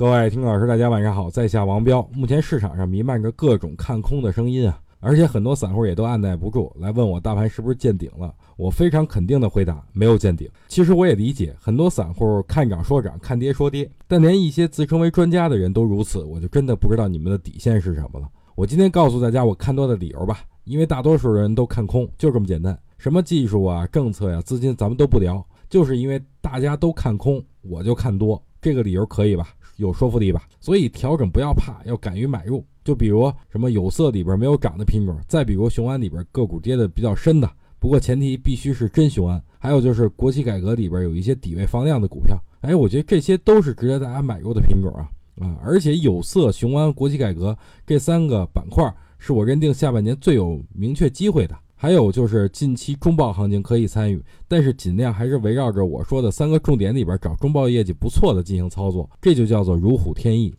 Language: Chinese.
各位听众老师，大家晚上好，在下王彪。目前市场上弥漫着各种看空的声音啊，而且很多散户也都按耐不住来问我大盘是不是见顶了。我非常肯定的回答，没有见顶。其实我也理解很多散户看涨说涨，看跌说跌，但连一些自称为专家的人都如此，我就真的不知道你们的底线是什么了。我今天告诉大家我看多的理由吧，因为大多数人都看空，就这么简单。什么技术啊、政策呀、资金，咱们都不聊，就是因为大家都看空，我就看多，这个理由可以吧？有说服力吧？所以调整不要怕，要敢于买入。就比如什么有色里边没有涨的品种，再比如雄安里边个股跌的比较深的，不过前提必须是真雄安。还有就是国企改革里边有一些底位放量的股票，哎，我觉得这些都是值得大家买入的品种啊啊！而且有色、雄安、国企改革这三个板块是我认定下半年最有明确机会的。还有就是近期中报行情可以参与，但是尽量还是围绕着我说的三个重点里边找中报业绩不错的进行操作，这就叫做如虎添翼。